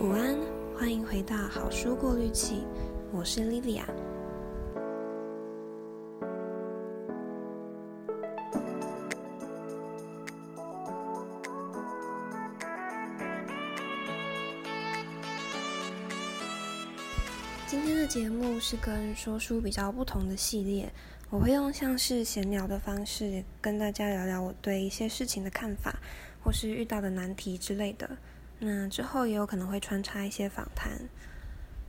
午安，欢迎回到好书过滤器，我是 Livia。今天的节目是跟说书比较不同的系列，我会用像是闲聊的方式跟大家聊聊我对一些事情的看法，或是遇到的难题之类的。那之后也有可能会穿插一些访谈，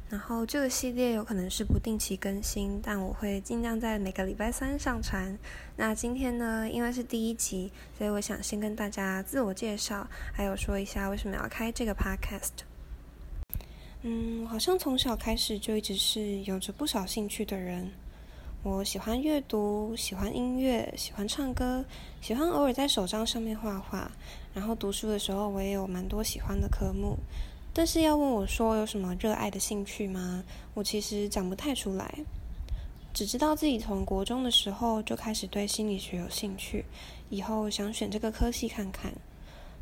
然后这个系列有可能是不定期更新，但我会尽量在每个礼拜三上传。那今天呢，因为是第一集，所以我想先跟大家自我介绍，还有说一下为什么要开这个 podcast。嗯，好像从小开始就一直是有着不少兴趣的人。我喜欢阅读，喜欢音乐，喜欢唱歌，喜欢偶尔在手账上面画画。然后读书的时候，我也有蛮多喜欢的科目。但是要问我说有什么热爱的兴趣吗？我其实讲不太出来。只知道自己从国中的时候就开始对心理学有兴趣，以后想选这个科系看看。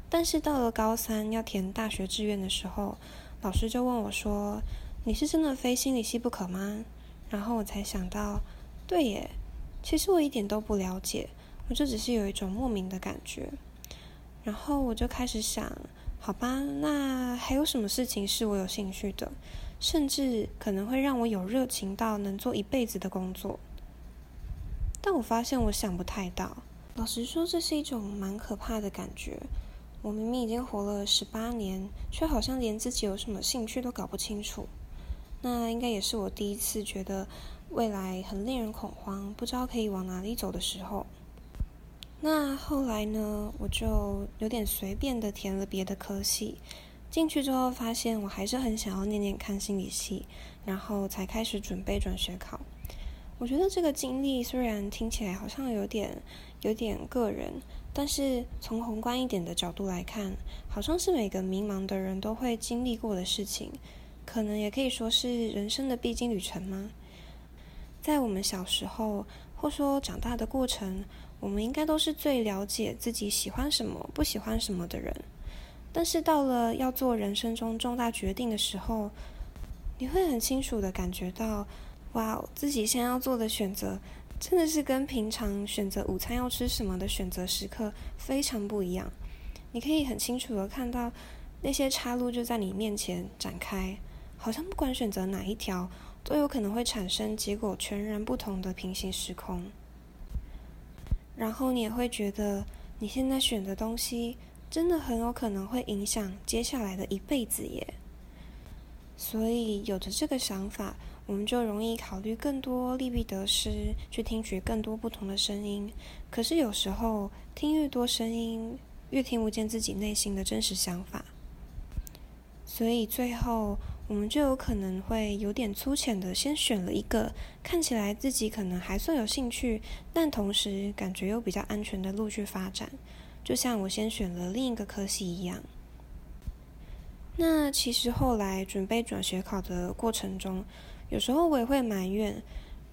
但是到了高三要填大学志愿的时候，老师就问我说：“你是真的非心理系不可吗？”然后我才想到。对耶，其实我一点都不了解，我就只是有一种莫名的感觉，然后我就开始想，好吧，那还有什么事情是我有兴趣的，甚至可能会让我有热情到能做一辈子的工作？但我发现我想不太到，老实说，这是一种蛮可怕的感觉。我明明已经活了十八年，却好像连自己有什么兴趣都搞不清楚。那应该也是我第一次觉得。未来很令人恐慌，不知道可以往哪里走的时候。那后来呢，我就有点随便的填了别的科系。进去之后发现我还是很想要念念看心理系，然后才开始准备转学考。我觉得这个经历虽然听起来好像有点有点个人，但是从宏观一点的角度来看，好像是每个迷茫的人都会经历过的事情，可能也可以说是人生的必经旅程吗？在我们小时候，或说长大的过程，我们应该都是最了解自己喜欢什么、不喜欢什么的人。但是到了要做人生中重大决定的时候，你会很清楚地感觉到，哇，自己现在要做的选择，真的是跟平常选择午餐要吃什么的选择时刻非常不一样。你可以很清楚地看到那些岔路就在你面前展开，好像不管选择哪一条。都有可能会产生结果全然不同的平行时空，然后你也会觉得你现在选的东西真的很有可能会影响接下来的一辈子耶。所以有着这个想法，我们就容易考虑更多利弊得失，去听取更多不同的声音。可是有时候听越多声音，越听不见自己内心的真实想法。所以最后。我们就有可能会有点粗浅的，先选了一个看起来自己可能还算有兴趣，但同时感觉又比较安全的路去发展，就像我先选了另一个科系一样。那其实后来准备转学考的过程中，有时候我也会埋怨，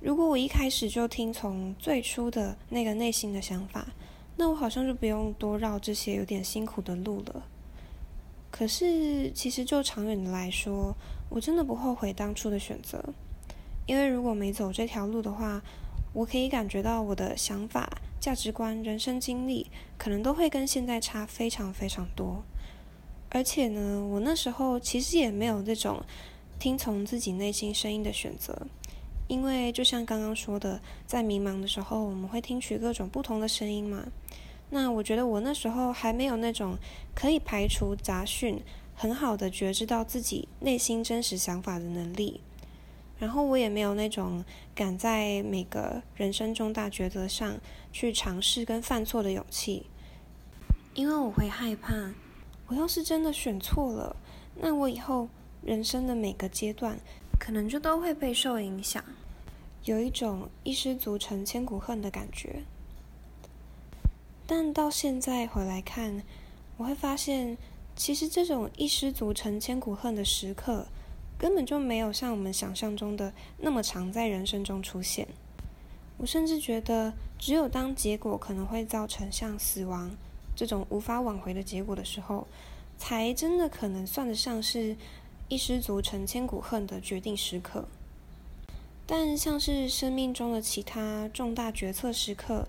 如果我一开始就听从最初的那个内心的想法，那我好像就不用多绕这些有点辛苦的路了。可是，其实就长远的来说，我真的不后悔当初的选择，因为如果没走这条路的话，我可以感觉到我的想法、价值观、人生经历，可能都会跟现在差非常非常多。而且呢，我那时候其实也没有这种听从自己内心声音的选择，因为就像刚刚说的，在迷茫的时候，我们会听取各种不同的声音嘛。那我觉得我那时候还没有那种可以排除杂讯、很好的觉知到自己内心真实想法的能力，然后我也没有那种敢在每个人生重大抉择上去尝试跟犯错的勇气，因为我会害怕，我要是真的选错了，那我以后人生的每个阶段可能就都会被受影响，有一种一失足成千古恨的感觉。但到现在回来看，我会发现，其实这种一失足成千古恨的时刻，根本就没有像我们想象中的那么常在人生中出现。我甚至觉得，只有当结果可能会造成像死亡这种无法挽回的结果的时候，才真的可能算得上是一失足成千古恨的决定时刻。但像是生命中的其他重大决策时刻，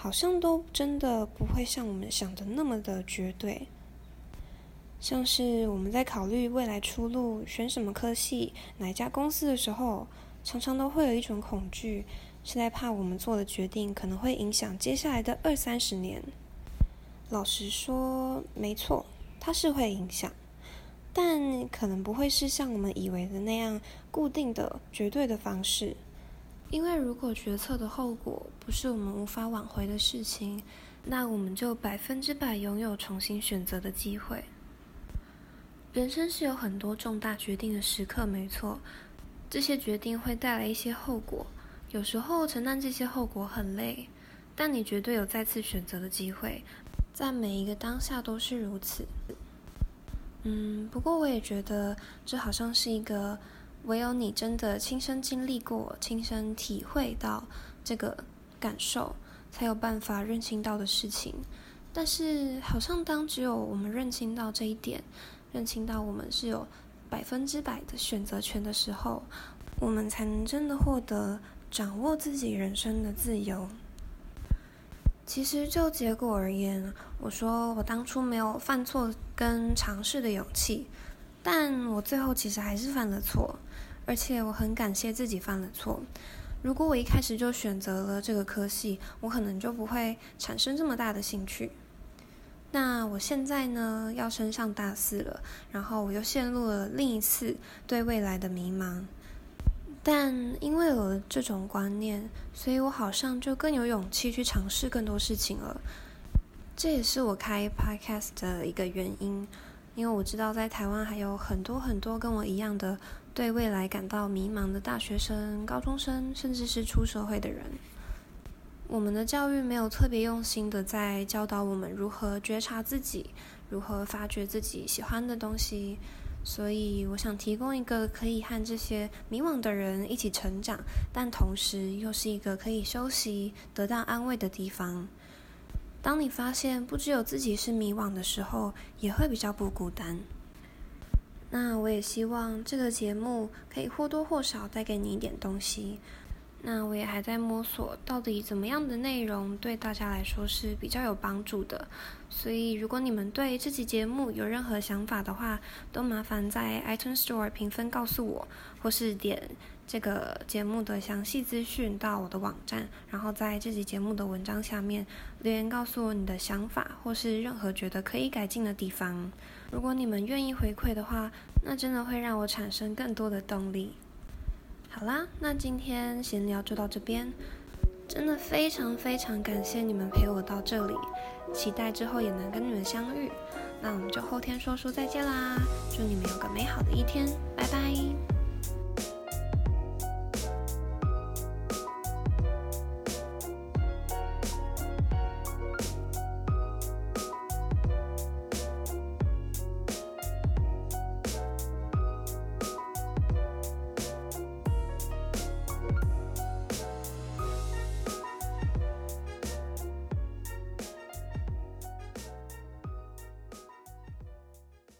好像都真的不会像我们想的那么的绝对。像是我们在考虑未来出路、选什么科系、哪一家公司的时候，常常都会有一种恐惧，是在怕我们做的决定可能会影响接下来的二三十年。老实说，没错，它是会影响。但可能不会是像我们以为的那样固定的、绝对的方式，因为如果决策的后果不是我们无法挽回的事情，那我们就百分之百拥有重新选择的机会。人生是有很多重大决定的时刻，没错，这些决定会带来一些后果，有时候承担这些后果很累，但你绝对有再次选择的机会，在每一个当下都是如此。嗯，不过我也觉得这好像是一个唯有你真的亲身经历过、亲身体会到这个感受，才有办法认清到的事情。但是，好像当只有我们认清到这一点，认清到我们是有百分之百的选择权的时候，我们才能真的获得掌握自己人生的自由。其实就结果而言，我说我当初没有犯错跟尝试的勇气，但我最后其实还是犯了错，而且我很感谢自己犯了错。如果我一开始就选择了这个科系，我可能就不会产生这么大的兴趣。那我现在呢，要升上大四了，然后我又陷入了另一次对未来的迷茫。但因为有了这种观念，所以我好像就更有勇气去尝试更多事情了。这也是我开 podcast 的一个原因，因为我知道在台湾还有很多很多跟我一样的对未来感到迷茫的大学生、高中生，甚至是出社会的人。我们的教育没有特别用心的在教导我们如何觉察自己，如何发掘自己喜欢的东西。所以，我想提供一个可以和这些迷惘的人一起成长，但同时又是一个可以休息、得到安慰的地方。当你发现不只有自己是迷惘的时候，也会比较不孤单。那我也希望这个节目可以或多或少带给你一点东西。那我也还在摸索，到底怎么样的内容对大家来说是比较有帮助的。所以，如果你们对这期节目有任何想法的话，都麻烦在 iTunes Store 评分告诉我，或是点这个节目的详细资讯到我的网站，然后在这期节目的文章下面留言告诉我你的想法，或是任何觉得可以改进的地方。如果你们愿意回馈的话，那真的会让我产生更多的动力。好啦，那今天闲聊就到这边，真的非常非常感谢你们陪我到这里，期待之后也能跟你们相遇。那我们就后天说书再见啦，祝你们有个美好的一天，拜拜。